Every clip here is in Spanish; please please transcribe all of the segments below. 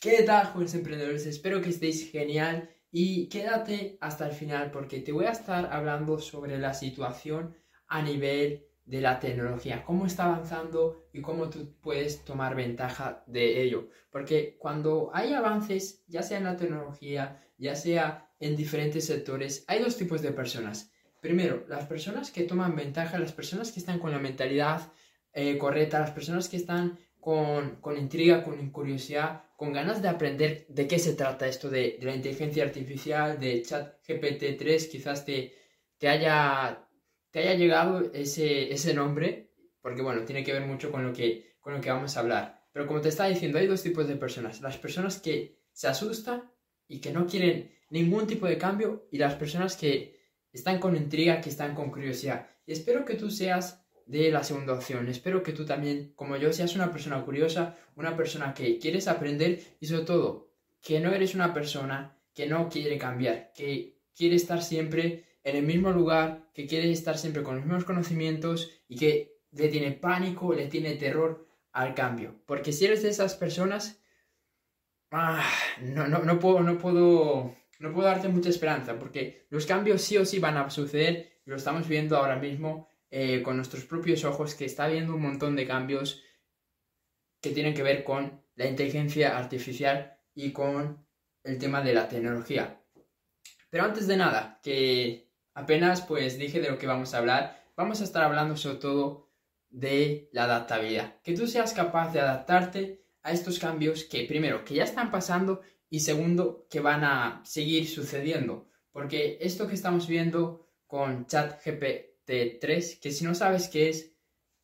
¿Qué tal, jóvenes emprendedores? Espero que estéis genial y quédate hasta el final porque te voy a estar hablando sobre la situación a nivel de la tecnología, cómo está avanzando y cómo tú puedes tomar ventaja de ello. Porque cuando hay avances, ya sea en la tecnología, ya sea en diferentes sectores, hay dos tipos de personas. Primero, las personas que toman ventaja, las personas que están con la mentalidad eh, correcta, las personas que están con, con, intriga, con curiosidad, con ganas de aprender de qué se trata esto de, de la inteligencia artificial, de chat GPT-3, quizás te, te, haya, te haya llegado ese, ese nombre, porque bueno, tiene que ver mucho con lo, que, con lo que vamos a hablar. Pero como te estaba diciendo, hay dos tipos de personas. Las personas que se asustan y que no quieren ningún tipo de cambio y las personas que están con intriga, que están con curiosidad. Y espero que tú seas de la segunda opción. Espero que tú también, como yo, seas una persona curiosa, una persona que quieres aprender y sobre todo que no eres una persona que no quiere cambiar, que quiere estar siempre en el mismo lugar, que quiere estar siempre con los mismos conocimientos y que le tiene pánico, le tiene terror al cambio. Porque si eres de esas personas, ah, no, no, no, puedo, no, puedo, no puedo darte mucha esperanza, porque los cambios sí o sí van a suceder, lo estamos viendo ahora mismo eh, con nuestros propios ojos que está habiendo un montón de cambios que tienen que ver con la inteligencia artificial y con el tema de la tecnología. Pero antes de nada, que apenas pues dije de lo que vamos a hablar, vamos a estar hablando sobre todo de la adaptabilidad. Que tú seas capaz de adaptarte a estos cambios que primero, que ya están pasando y segundo, que van a seguir sucediendo. Porque esto que estamos viendo con ChatGPT 3, que si no sabes qué es,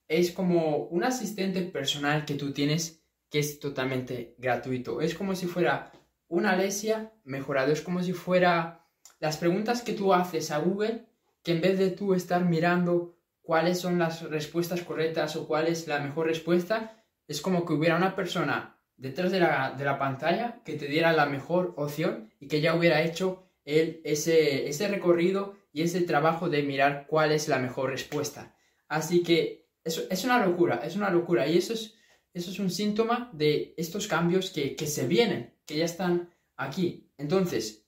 es como un asistente personal que tú tienes que es totalmente gratuito. Es como si fuera una Alesia mejorado, es como si fuera las preguntas que tú haces a Google, que en vez de tú estar mirando cuáles son las respuestas correctas o cuál es la mejor respuesta, es como que hubiera una persona detrás de la, de la pantalla que te diera la mejor opción y que ya hubiera hecho el, ese, recorrido y ese trabajo de mirar cuál es la mejor respuesta. Así que eso es una locura, es una locura y eso es, eso es un síntoma de estos cambios que, que se vienen, que ya están aquí. Entonces,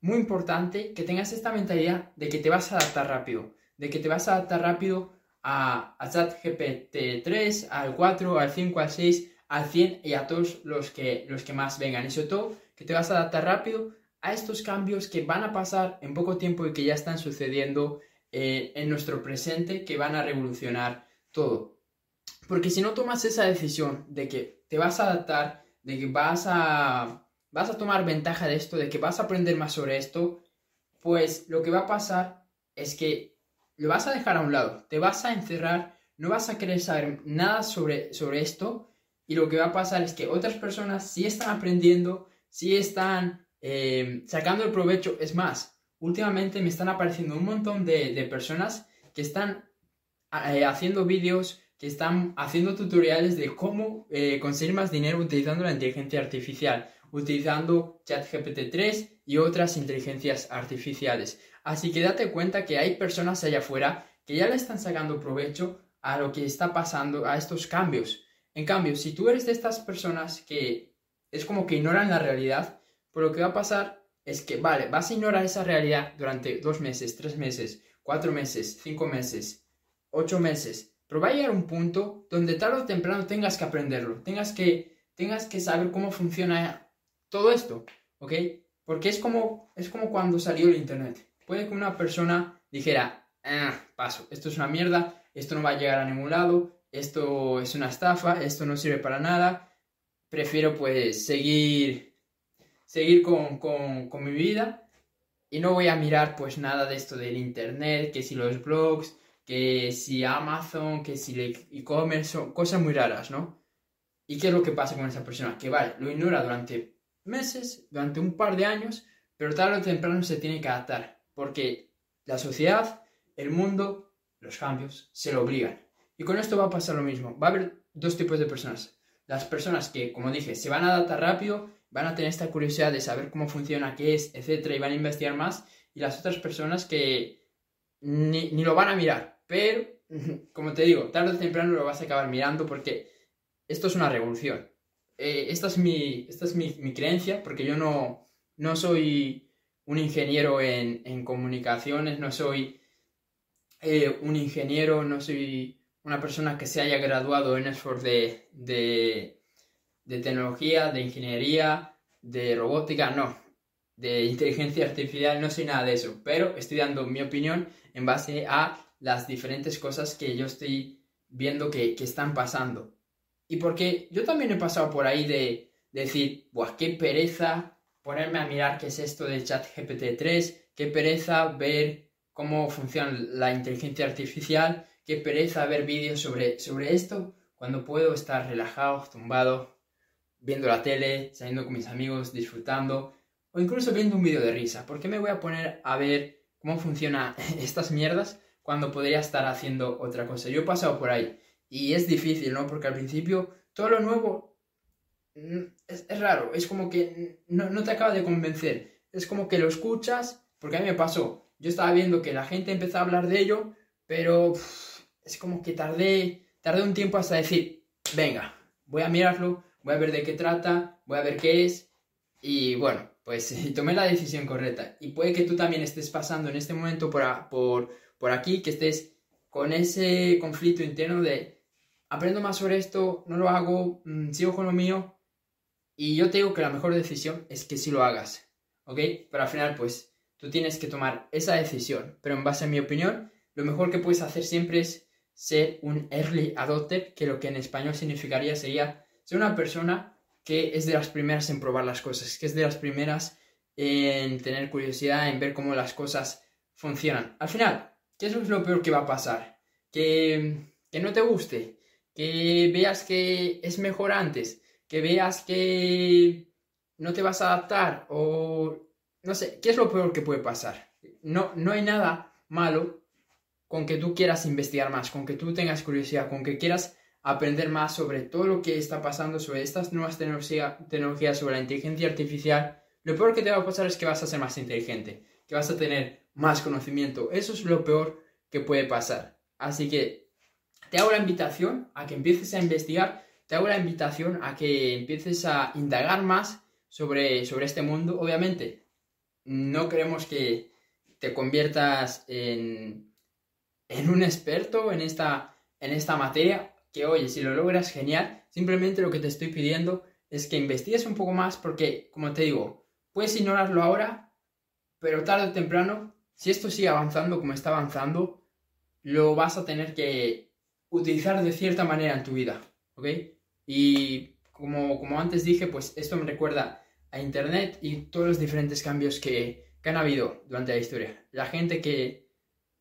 muy importante que tengas esta mentalidad de que te vas a adaptar rápido, de que te vas a adaptar rápido a, a ChatGPT 3, al 4, al 5, al 6, al 100 y a todos los que, los que más vengan. Y sobre todo, que te vas a adaptar rápido a estos cambios que van a pasar en poco tiempo y que ya están sucediendo eh, en nuestro presente, que van a revolucionar todo. Porque si no tomas esa decisión de que te vas a adaptar, de que vas a, vas a tomar ventaja de esto, de que vas a aprender más sobre esto, pues lo que va a pasar es que lo vas a dejar a un lado, te vas a encerrar, no vas a querer saber nada sobre, sobre esto y lo que va a pasar es que otras personas sí están aprendiendo, sí están eh, sacando el provecho. Es más, últimamente me están apareciendo un montón de, personas que están eh, haciendo vídeos, que están haciendo tutoriales de cómo eh, conseguir más dinero utilizando la inteligencia artificial, utilizando ChatGPT 3 y otras inteligencias artificiales. Así que date cuenta que hay personas allá afuera que ya le están sacando provecho a lo que está pasando, a estos cambios. En cambio, si tú eres de estas personas que es como que ignoran la realidad, pero lo que va a pasar es que, vale, vas a ignorar esa realidad durante dos meses, tres meses, cuatro meses, cinco meses, ocho meses, pero va a llegar un punto donde tarde o temprano tengas que aprenderlo, tengas que, tengas que saber cómo funciona todo esto, ¿ok? Porque es como, es como cuando salió el Internet. Puede que una persona dijera, ah, paso, esto es una mierda, esto no va a llegar a ningún lado, esto es una estafa, esto no sirve para nada, prefiero pues seguir seguir con, con, con, mi vida y no voy a mirar pues nada de esto del internet, que si los blogs, que si Amazon, que si el e-commerce, cosas muy raras, ¿no? ¿Y qué es lo que pasa con esa persona? Que vale, lo ignora durante meses, durante un par de años, pero tarde o temprano se tiene que adaptar, porque la sociedad, el mundo, los cambios se lo obligan. Y con esto va a pasar lo mismo. Va a haber dos tipos de personas. Las personas que, como dije, se van a adaptar rápido van a tener esta curiosidad de saber cómo funciona, qué es, etcétera, y van a investigar más, y las otras personas que ni, lo van a mirar, pero, como te digo, tarde o temprano lo vas a acabar mirando porque esto es una revolución. eh, esta es, mi, esta es mi, mi, creencia, porque yo no, no soy un ingeniero en, en comunicaciones, no soy eh, un ingeniero, no soy una persona que se haya graduado en Oxford de, de, de tecnología, de ingeniería, de robótica, no, de inteligencia artificial, no soy nada de eso, pero estoy dando mi opinión en base a las diferentes cosas que yo estoy viendo que, que están pasando. Y porque yo también he pasado por ahí de, decir, Buah, qué pereza ponerme a mirar qué es esto del chat GPT-3, qué pereza ver cómo funciona la inteligencia artificial, qué pereza ver vídeos sobre, sobre esto, cuando puedo estar relajado, tumbado, viendo la tele, saliendo con mis amigos, disfrutando, o incluso viendo un vídeo de risa. ¿Por qué me voy a poner a ver cómo funcionan estas mierdas cuando podría estar haciendo otra cosa? Yo he pasado por ahí y es difícil, ¿no? Porque al principio todo lo nuevo mm, es, raro, es como que no, te acaba de convencer. Es como que lo escuchas, porque a mí me pasó. Yo estaba viendo que la gente empezó a hablar de ello, pero es como que tardé, tardé un tiempo hasta decir, venga, voy a mirarlo, voy a ver de qué trata, voy a ver qué es. Y bueno, pues tomé la decisión correcta. Y puede que tú también estés pasando en este momento por, por, por aquí, que estés con ese conflicto interno de aprendo más sobre esto, no lo hago, mm, sigo con lo mío. Y yo te digo que la mejor decisión es que sí lo hagas, ¿ok? Pero al final, pues, tú tienes que tomar esa decisión. Pero en base a mi opinión, lo mejor que puedes hacer siempre es ser un early adopter, que lo que en español significaría sería ser una persona que es de las primeras en probar las cosas, que es de las primeras en tener curiosidad, en ver cómo las cosas funcionan. Al final, ¿qué es lo peor que va a pasar? Que, que no te guste, que veas que es mejor antes, que veas que no te vas a adaptar o no sé, ¿qué es lo peor que puede pasar? No, no hay nada malo con que tú quieras investigar más, con que tú tengas curiosidad, con que quieras aprender más sobre todo lo que está pasando, sobre estas nuevas tecnologías, sobre la inteligencia artificial. Lo peor que te va a pasar es que vas a ser más inteligente, que vas a tener más conocimiento. Eso es lo peor que puede pasar. Así que te hago la invitación a que empieces a investigar, te hago la invitación a que empieces a indagar más sobre, sobre este mundo. Obviamente, no queremos que te conviertas en, en un experto en esta, en esta materia, que oye, si lo logras, genial. Simplemente lo que te estoy pidiendo es que investigues un poco más porque, como te digo, puedes ignorarlo ahora, pero tarde o temprano, si esto sigue avanzando como está avanzando, lo vas a tener que utilizar de cierta manera en tu vida, ¿ok? Y como, como antes dije, pues esto me recuerda a Internet y todos los diferentes cambios que, que han habido durante la historia. La gente que,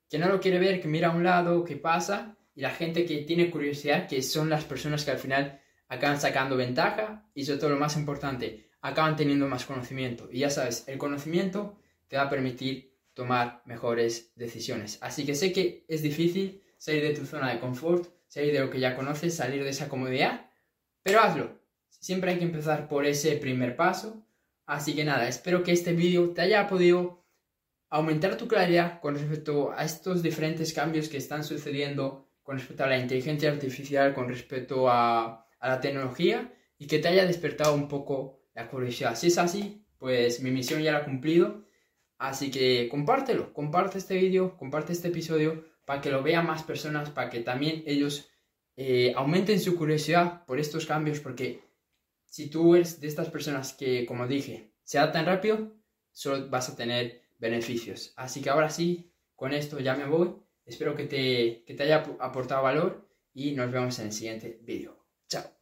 que no lo quiere ver, que mira a un lado, que pasa, y la gente que tiene curiosidad, que son las personas que al final acaban sacando ventaja y sobre todo lo más importante, acaban teniendo más conocimiento. Y ya sabes, el conocimiento te va a permitir tomar mejores decisiones. Así que sé que es difícil, salir de tu zona de confort, salir de lo que ya conoces, salir de esa comodidad, pero hazlo. Siempre hay que empezar por ese primer paso. Así que nada, espero que este vídeo te haya podido aumentar tu claridad con respecto a estos diferentes cambios que están sucediendo con respecto a la inteligencia artificial, con respecto a, la tecnología y que te haya despertado un poco la curiosidad. Si es así, pues mi misión ya la he cumplido. Así que compártelo, comparte este vídeo, comparte este episodio para que lo vean más personas, para que también ellos eh, aumenten su curiosidad por estos cambios, porque si tú eres de estas personas que, como dije, se adaptan rápido, solo vas a tener beneficios. Así que ahora sí, con esto ya me voy. Espero que te, que te haya aportado valor y nos vemos en el siguiente vídeo. Chao.